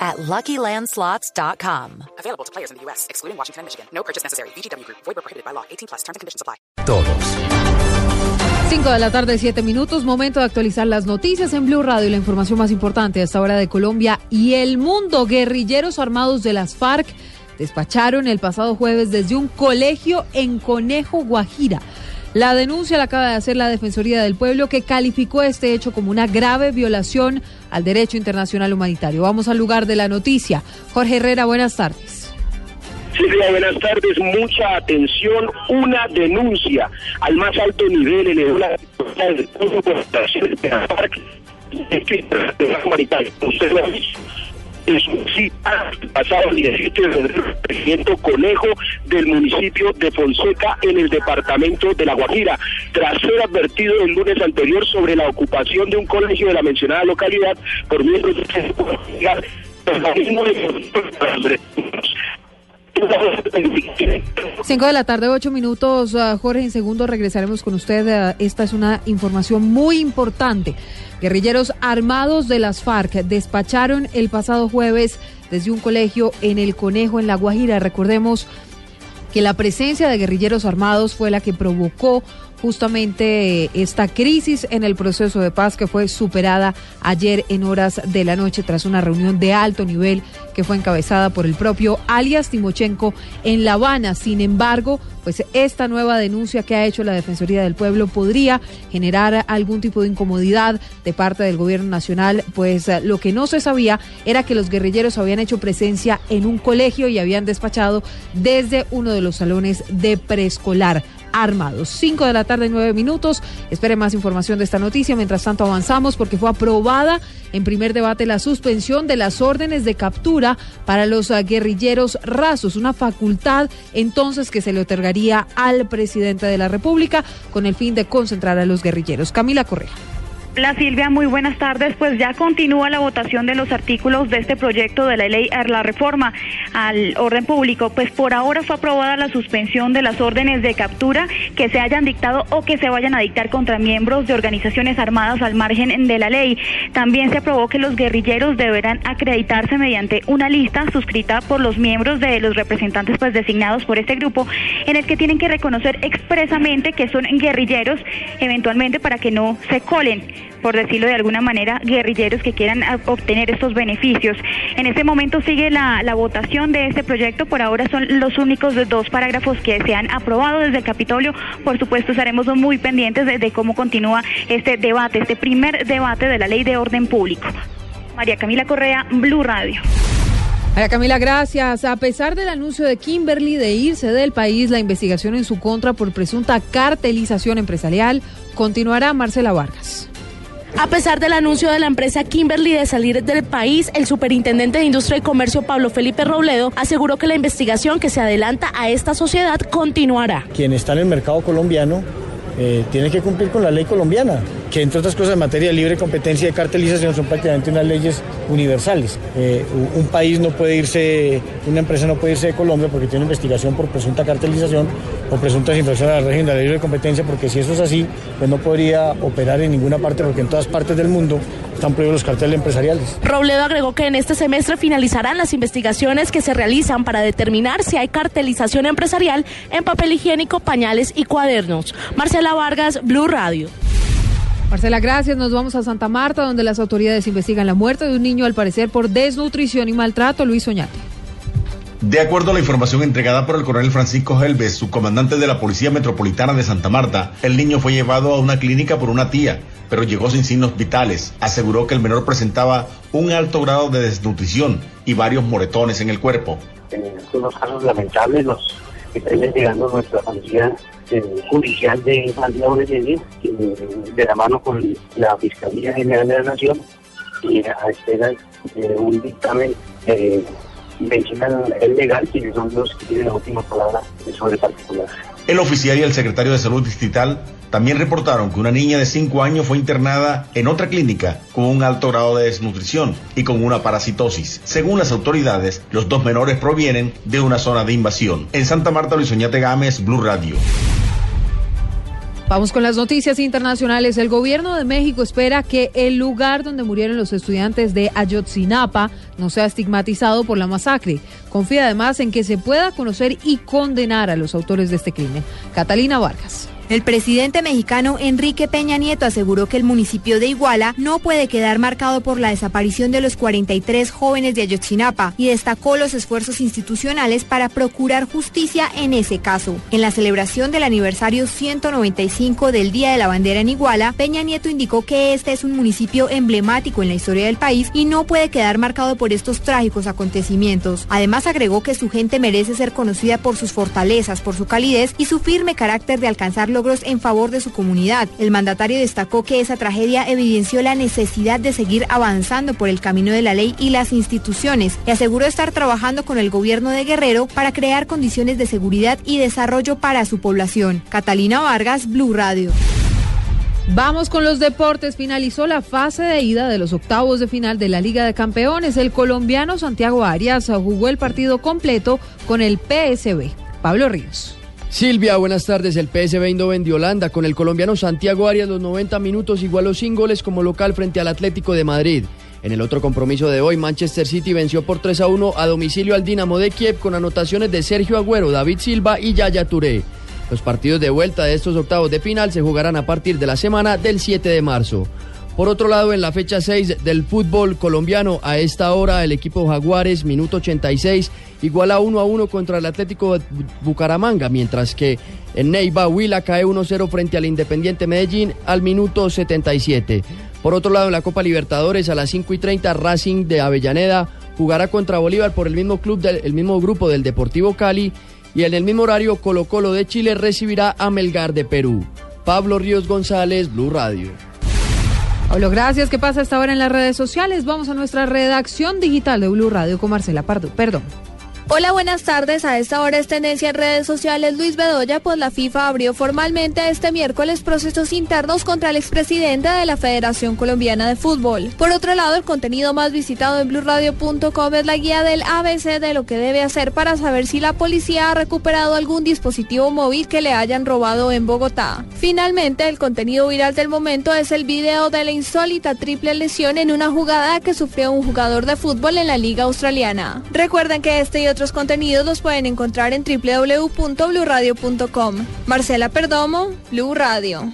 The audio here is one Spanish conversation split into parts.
at LuckyLandSlots.com. Available to players in the U.S., excluding Washington and Michigan. No purchase necessary. VGW Group. Void where prohibited by law. 18 plus. Terms and conditions apply. Todos. 5 de la tarde, 7 minutos. Momento de actualizar las noticias en Blue Radio y la información más importante a esta hora de Colombia y el mundo. Guerrilleros armados de las FARC despacharon el pasado jueves desde un colegio en Conejo, Guajira. La denuncia la acaba de hacer la Defensoría del Pueblo que calificó este hecho como una grave violación al derecho internacional humanitario. Vamos al lugar de la noticia. Jorge Herrera, buenas tardes. Silvia, buenas tardes. Mucha atención. Una denuncia al más alto nivel elevó la de la. Usted lo ha visto en su cita pasado 17 de febrero, presidente Conejo del municipio de Fonseca en el departamento de La Guajira, tras ser advertido el lunes anterior sobre la ocupación de un colegio de la mencionada localidad por miembros de Cinco de la tarde, ocho minutos. Uh, Jorge, en segundo regresaremos con usted. Uh, esta es una información muy importante. Guerrilleros armados de las FARC despacharon el pasado jueves desde un colegio en El Conejo, en La Guajira. Recordemos que la presencia de guerrilleros armados fue la que provocó justamente esta crisis en el proceso de paz que fue superada ayer en horas de la noche tras una reunión de alto nivel que fue encabezada por el propio alias Timochenko en La Habana. Sin embargo, pues esta nueva denuncia que ha hecho la Defensoría del Pueblo podría generar algún tipo de incomodidad de parte del gobierno nacional, pues lo que no se sabía era que los guerrilleros habían hecho presencia en un colegio y habían despachado desde uno de los salones de preescolar armados. 5 de la tarde, 9 minutos. Espere más información de esta noticia. Mientras tanto, avanzamos porque fue aprobada en primer debate la suspensión de las órdenes de captura para los ah, guerrilleros rasos, una facultad entonces que se le otorgaría al presidente de la República con el fin de concentrar a los guerrilleros. Camila Correa. Hola Silvia, muy buenas tardes. Pues ya continúa la votación de los artículos de este proyecto de la ley, la reforma al orden público. Pues por ahora fue aprobada la suspensión de las órdenes de captura que se hayan dictado o que se vayan a dictar contra miembros de organizaciones armadas al margen de la ley. También se aprobó que los guerrilleros deberán acreditarse mediante una lista suscrita por los miembros de los representantes pues designados por este grupo en el que tienen que reconocer expresamente que son guerrilleros eventualmente para que no se colen por decirlo de alguna manera, guerrilleros que quieran obtener estos beneficios. En este momento sigue la, votación de este proyecto. Por ahora son los únicos dos parágrafos que se han aprobado desde el Capitolio. Por supuesto, estaremos muy pendientes de, cómo continúa este debate, este primer debate de la Ley de Orden Público. María Camila Correa, Blue Radio. María Camila, gracias. A pesar del anuncio de Kimberly de irse del país, la investigación en su contra por presunta cartelización empresarial continuará. Marcela Vargas. A pesar del anuncio de la empresa Kimberly de salir del país, el superintendente de Industria y Comercio Pablo Felipe Robledo aseguró que la investigación que se adelanta a esta sociedad continuará. Quien está en el mercado colombiano eh, tiene que cumplir con la ley colombiana, que entre otras cosas en materia de libre competencia y cartelización son prácticamente unas leyes universales. Eh, un país no puede irse, una empresa no puede irse de Colombia porque tiene investigación por presunta cartelización o presuntas infracciones al régimen de la libre competencia, porque si eso es así, pues no podría operar en ninguna parte porque en todas partes del mundo están prohibidos los carteles empresariales. Robledo agregó que en este semestre finalizarán las investigaciones que se realizan para determinar si hay cartelización empresarial en papel higiénico, pañales y cuadernos. Marcela Vargas, Blue Radio. Marcela, gracias. Nos vamos a Santa Marta, donde las autoridades investigan la muerte de un niño, al parecer, por desnutrición y maltrato. Luis Oñate. De acuerdo a la información entregada por el coronel Francisco Helves, su comandante de la Policía Metropolitana de Santa Marta, el niño fue llevado a una clínica por una tía, pero llegó sin signos vitales. Aseguró que el menor presentaba un alto grado de desnutrición y varios moretones en el cuerpo. En unos casos lamentables los que está investigando nuestra policía eh, judicial de Santiago de la mano con la Fiscalía General de la Nación y a espera de un dictamen eh, mencionan el legal, quienes son los que tienen la última palabra sobre particular. El oficial y el secretario de Salud Distrital también reportaron que una niña de 5 años fue internada en otra clínica con un alto grado de desnutrición y con una parasitosis. Según las autoridades, los dos menores provienen de una zona de invasión. En Santa Marta, Luis Oñate Gámez, Blue Radio. Vamos con las noticias internacionales. El gobierno de México espera que el lugar donde murieron los estudiantes de Ayotzinapa no sea estigmatizado por la masacre. Confía además en que se pueda conocer y condenar a los autores de este crimen. Catalina Vargas. El presidente mexicano Enrique Peña Nieto aseguró que el municipio de Iguala no puede quedar marcado por la desaparición de los 43 jóvenes de Ayotzinapa y destacó los esfuerzos institucionales para procurar justicia en ese caso. En la celebración del aniversario 195 del Día de la Bandera en Iguala, Peña Nieto indicó que este es un municipio emblemático en la historia del país y no puede quedar marcado por estos trágicos acontecimientos. Además agregó que su gente merece ser conocida por sus fortalezas, por su calidez y su firme carácter de alcanzar logros en favor de su comunidad. El mandatario destacó que esa tragedia evidenció la necesidad de seguir avanzando por el camino de la ley y las instituciones y aseguró estar trabajando con el gobierno de Guerrero para crear condiciones de seguridad y desarrollo para su población. Catalina Vargas, Blue Radio. Vamos con los deportes. Finalizó la fase de ida de los octavos de final de la Liga de Campeones. El colombiano Santiago Arias jugó el partido completo con el PSB. Pablo Ríos. Silvia, buenas tardes. El PSV Eindhoven de Holanda con el colombiano Santiago Arias los 90 minutos igualó sin goles como local frente al Atlético de Madrid. En el otro compromiso de hoy, Manchester City venció por 3 a 1 a domicilio al Dinamo de Kiev con anotaciones de Sergio Agüero, David Silva y Yaya Touré. Los partidos de vuelta de estos octavos de final se jugarán a partir de la semana del 7 de marzo. Por otro lado, en la fecha 6 del fútbol colombiano, a esta hora el equipo Jaguares, minuto 86, iguala 1 a 1 contra el Atlético de Bucaramanga, mientras que en Neiva Huila cae 1-0 frente al Independiente Medellín al minuto 77. Por otro lado, en la Copa Libertadores, a las 5 y 30, Racing de Avellaneda jugará contra Bolívar por el mismo club del el mismo grupo del Deportivo Cali y en el mismo horario Colo Colo de Chile recibirá a Melgar de Perú. Pablo Ríos González, Blue Radio. Pablo, gracias. ¿Qué pasa hasta ahora en las redes sociales? Vamos a nuestra redacción digital de Blue Radio con Marcela Pardo. Perdón. Hola, buenas tardes. A esta hora es tendencia en redes sociales Luis Bedoya, pues la FIFA abrió formalmente este miércoles procesos internos contra el expresidente de la Federación Colombiana de Fútbol. Por otro lado, el contenido más visitado en blurradio.com es la guía del ABC de lo que debe hacer para saber si la policía ha recuperado algún dispositivo móvil que le hayan robado en Bogotá. Finalmente, el contenido viral del momento es el video de la insólita triple lesión en una jugada que sufrió un jugador de fútbol en la Liga Australiana. Recuerden que este y otros contenidos los pueden encontrar en www.bluradio.com. Marcela Perdomo, Blue Radio.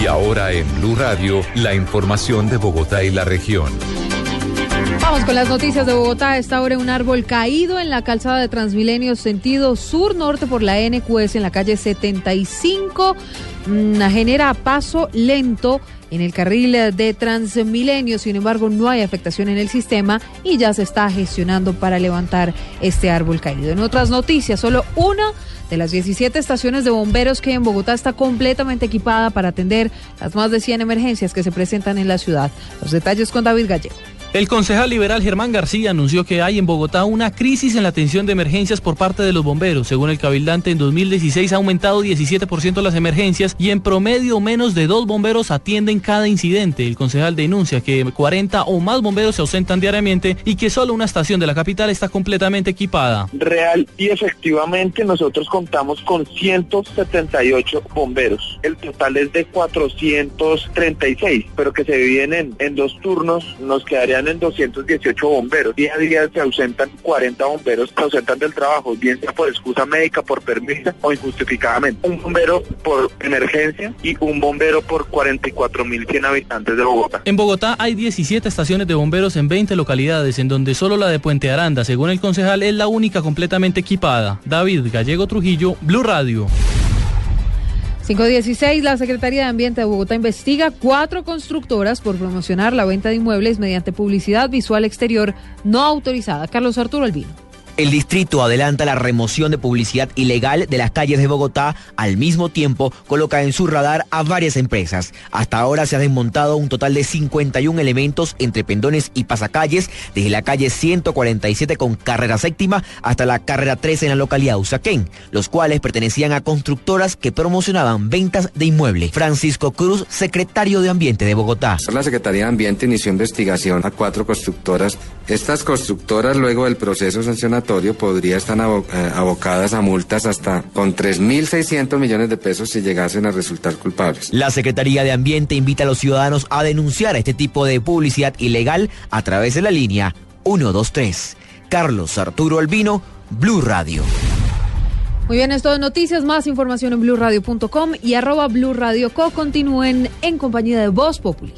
Y ahora en Blue Radio, la información de Bogotá y la región. Vamos con las noticias de Bogotá. A esta hora un árbol caído en la calzada de Transmilenio sentido sur-norte por la NQS en la calle 75. Mm, genera paso lento en el carril de Transmilenio. Sin embargo, no hay afectación en el sistema y ya se está gestionando para levantar este árbol caído. En otras noticias, solo una de las 17 estaciones de bomberos que en Bogotá está completamente equipada para atender las más de 100 emergencias que se presentan en la ciudad. Los detalles con David Gallego. El concejal liberal Germán García anunció que hay en Bogotá una crisis en la atención de emergencias por parte de los bomberos. Según el cabildante, en 2016 ha aumentado 17% las emergencias y en promedio menos de dos bomberos atienden cada incidente. El concejal denuncia que 40 o más bomberos se ausentan diariamente y que solo una estación de la capital está completamente equipada. Real y efectivamente nosotros contamos con 178 bomberos. El total es de 436, pero que se dividen en, en dos turnos. Nos quedarían en 218 bomberos. Día a día se ausentan 40 bomberos, se ausentan del trabajo, bien sea por excusa médica, por permiso o injustificadamente. Un bombero por emergencia y un bombero por 44.100 habitantes de Bogotá. En Bogotá hay 17 estaciones de bomberos en 20 localidades, en donde solo la de Puente Aranda, según el concejal, es la única completamente equipada. David Gallego Trujillo, Blue Radio. 516, la Secretaría de Ambiente de Bogotá investiga cuatro constructoras por promocionar la venta de inmuebles mediante publicidad visual exterior no autorizada. Carlos Arturo Albino. El distrito adelanta la remoción de publicidad ilegal de las calles de Bogotá, al mismo tiempo coloca en su radar a varias empresas. Hasta ahora se ha desmontado un total de 51 elementos entre pendones y pasacalles, desde la calle 147 con carrera séptima hasta la carrera 13 en la localidad Usaquén, los cuales pertenecían a constructoras que promocionaban ventas de inmuebles. Francisco Cruz, secretario de Ambiente de Bogotá. La Secretaría de Ambiente inició investigación a cuatro constructoras. Estas constructoras, luego del proceso sancionatorio, podría estar eh, abocadas a multas hasta con 3.600 millones de pesos si llegasen a resultar culpables. La Secretaría de Ambiente invita a los ciudadanos a denunciar este tipo de publicidad ilegal a través de la línea 123. Carlos Arturo Albino, Blue Radio. Muy bien, esto de noticias, más información en blueradio.com y arroba Blue Radio Co. Continúen en compañía de Voz Populi.